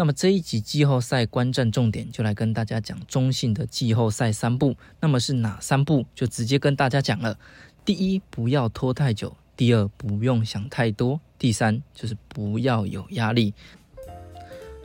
那么这一集季后赛观战重点就来跟大家讲中信的季后赛三步。那么是哪三步？就直接跟大家讲了。第一，不要拖太久；第二，不用想太多；第三，就是不要有压力。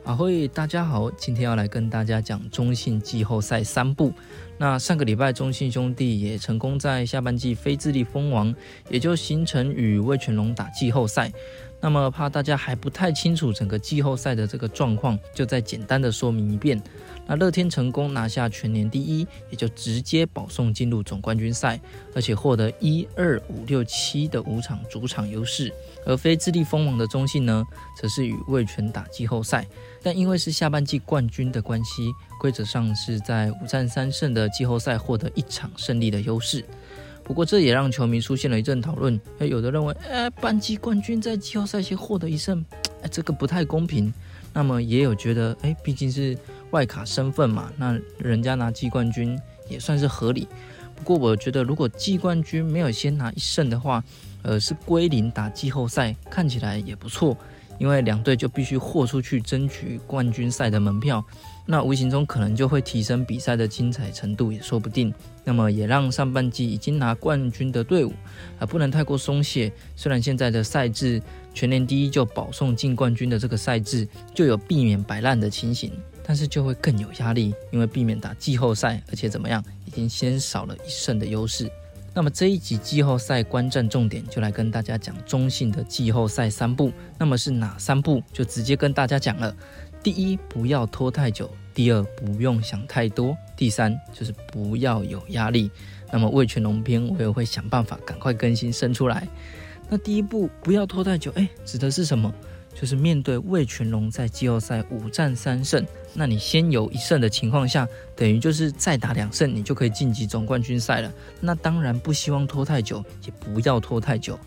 啊，嘿，大家好，今天要来跟大家讲中信季后赛三步。那上个礼拜，中信兄弟也成功在下半季非智力封王，也就形成与魏全龙打季后赛。那么怕大家还不太清楚整个季后赛的这个状况，就再简单的说明一遍。那乐天成功拿下全年第一，也就直接保送进入总冠军赛，而且获得一二五六七的五场主场优势。而非智力封王的中信呢，则是与魏全打季后赛，但因为是下半季冠军的关系，规则上是在五战三胜的季后赛获得一场胜利的优势。不过这也让球迷出现了一阵讨论，有的认为，哎，半季冠军在季后赛先获得一胜，哎，这个不太公平。那么也有觉得，哎，毕竟是外卡身份嘛，那人家拿季冠军也算是合理。不过我觉得，如果季冠军没有先拿一胜的话，呃，是归零打季后赛，看起来也不错。因为两队就必须豁出去争取冠军赛的门票，那无形中可能就会提升比赛的精彩程度，也说不定。那么也让上半季已经拿冠军的队伍啊，不能太过松懈。虽然现在的赛制全年第一就保送进冠军的这个赛制就有避免摆烂的情形，但是就会更有压力，因为避免打季后赛，而且怎么样，已经先少了一胜的优势。那么这一集季后赛观战重点就来跟大家讲中信的季后赛三步。那么是哪三步？就直接跟大家讲了。第一，不要拖太久；第二，不用想太多；第三，就是不要有压力。那么魏全龙篇我也会想办法赶快更新生出来。那第一步不要拖太久，哎，指的是什么？就是面对魏全龙在季后赛五战三胜，那你先有一胜的情况下，等于就是再打两胜，你就可以晋级总冠军赛了。那当然不希望拖太久，也不要拖太久。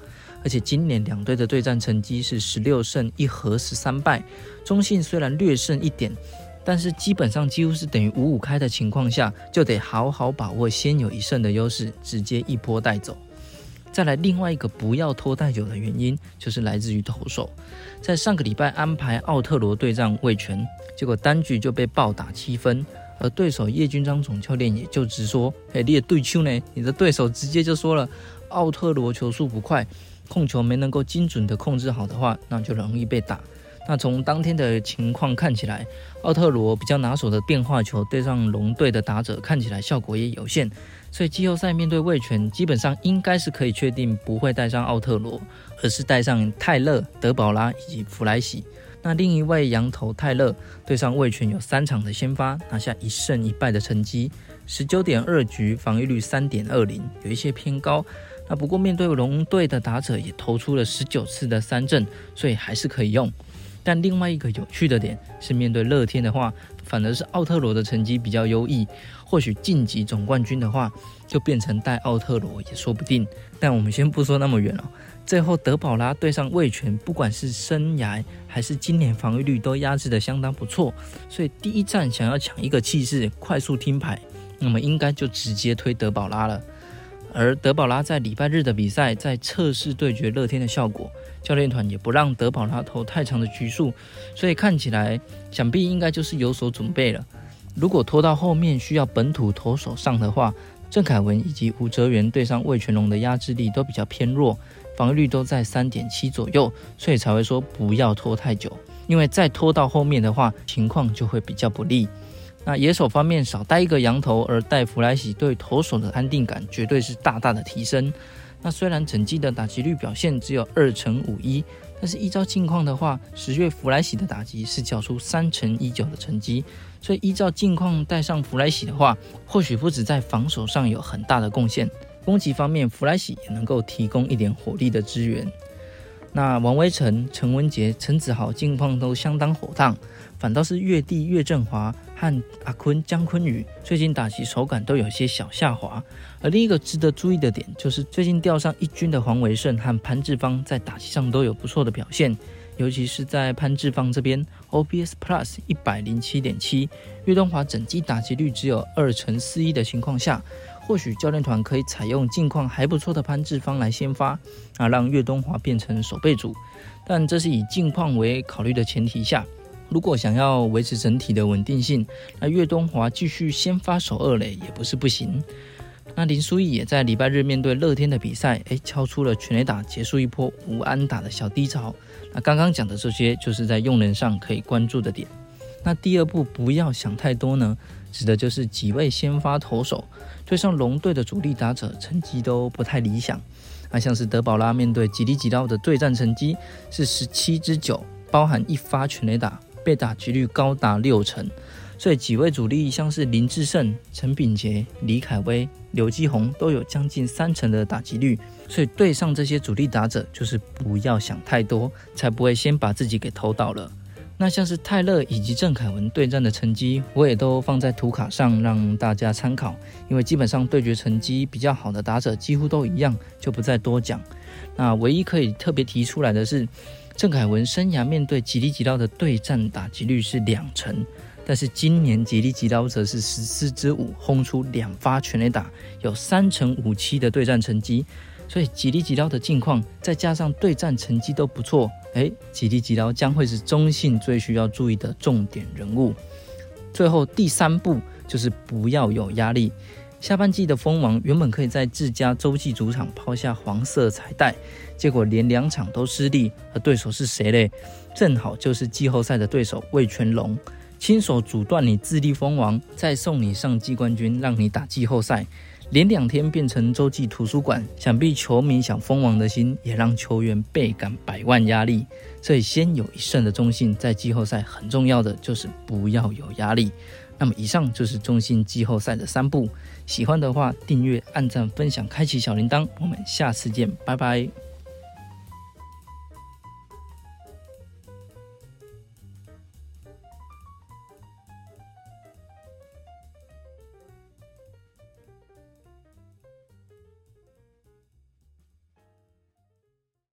而且今年两队的对战成绩是十六胜一和十三败，中信虽然略胜一点，但是基本上几乎是等于五五开的情况下，就得好好把握先有一胜的优势，直接一波带走。再来另外一个不要拖太久的原因，就是来自于投手。在上个礼拜安排奥特罗对战魏权，结果单局就被暴打七分，而对手叶军章总教练也就直说：“哎，你的对球呢？你的对手直接就说了，奥特罗球速不快，控球没能够精准的控制好的话，那就容易被打。”那从当天的情况看起来，奥特罗比较拿手的变化球对上龙队的打者，看起来效果也有限。所以季后赛面对魏权，基本上应该是可以确定不会带上奥特罗，而是带上泰勒、德保拉以及弗莱喜。那另一位羊头泰勒对上魏权有三场的先发，拿下一胜一败的成绩，十九点二局防御率三点二零，有一些偏高。那不过面对龙队的打者也投出了十九次的三振，所以还是可以用。但另外一个有趣的点是，面对乐天的话，反而是奥特罗的成绩比较优异。或许晋级总冠军的话，就变成带奥特罗也说不定。但我们先不说那么远了。最后德保拉对上魏权，不管是生涯还是今年防御率都压制的相当不错。所以第一站想要抢一个气势，快速听牌，那么应该就直接推德保拉了。而德保拉在礼拜日的比赛，在测试对决乐天的效果。教练团也不让德保拉投太长的局数，所以看起来想必应该就是有所准备了。如果拖到后面需要本土投手上的话，郑凯文以及吴哲源对上魏全龙的压制力都比较偏弱，防御率都在三点七左右，所以才会说不要拖太久。因为再拖到后面的话，情况就会比较不利。那野手方面少带一个羊头，而带弗莱喜对投手的安定感绝对是大大的提升。那虽然整季的打击率表现只有二乘五一，但是依照近况的话，十月弗莱喜的打击是缴出三乘一九的成绩，所以依照近况带上弗莱喜的话，或许不止在防守上有很大的贡献，攻击方面弗莱喜也能够提供一点火力的支援。那王威成、陈文杰、陈子豪近况都相当火烫，反倒是岳帝岳振华。和阿坤姜坤宇最近打击手感都有些小下滑，而另一个值得注意的点就是最近调上一军的黄维胜和潘志芳在打击上都有不错的表现，尤其是在潘志芳这边，OPS Plus 一百零七点七，岳东华整季打击率只有二乘四一的情况下，或许教练团可以采用近况还不错的潘志芳来先发，啊，让岳东华变成守备组，但这是以近况为考虑的前提下。如果想要维持整体的稳定性，那岳东华继续先发守二垒也不是不行。那林书义也在礼拜日面对乐天的比赛，诶，敲出了全垒打，结束一波无安打的小低潮。那刚刚讲的这些，就是在用人上可以关注的点。那第二步不要想太多呢，指的就是几位先发投手对上龙队的主力打者，成绩都不太理想。那像是德保拉面对吉利吉刀的对战成绩是十七之九，包含一发全垒打。被打击率高达六成，所以几位主力像是林志胜、陈炳杰、李凯威、刘基宏都有将近三成的打击率，所以对上这些主力打者，就是不要想太多，才不会先把自己给投倒了。那像是泰勒以及郑凯文对战的成绩，我也都放在图卡上让大家参考，因为基本上对决成绩比较好的打者几乎都一样，就不再多讲。那唯一可以特别提出来的是。郑凯文生涯面对吉利吉刀的对战打击率是两成，但是今年吉利吉刀则是十四支五轰出两发全垒打，有三成五七的对战成绩，所以吉利吉刀的近况再加上对战成绩都不错，诶，吉利吉刀将会是中信最需要注意的重点人物。最后第三步就是不要有压力。下半季的蜂王原本可以在自家洲际主场抛下黄色彩带，结果连两场都失利，而对手是谁嘞？正好就是季后赛的对手魏全龙，亲手阻断你自立蜂王，再送你上季冠军，让你打季后赛，连两天变成洲际图书馆，想必球迷想蜂王的心，也让球员倍感百万压力。所以先有一胜的中信，在季后赛很重要的就是不要有压力。那么以上就是中信季后赛的三步，喜欢的话订阅、按赞、分享、开启小铃铛，我们下次见，拜拜。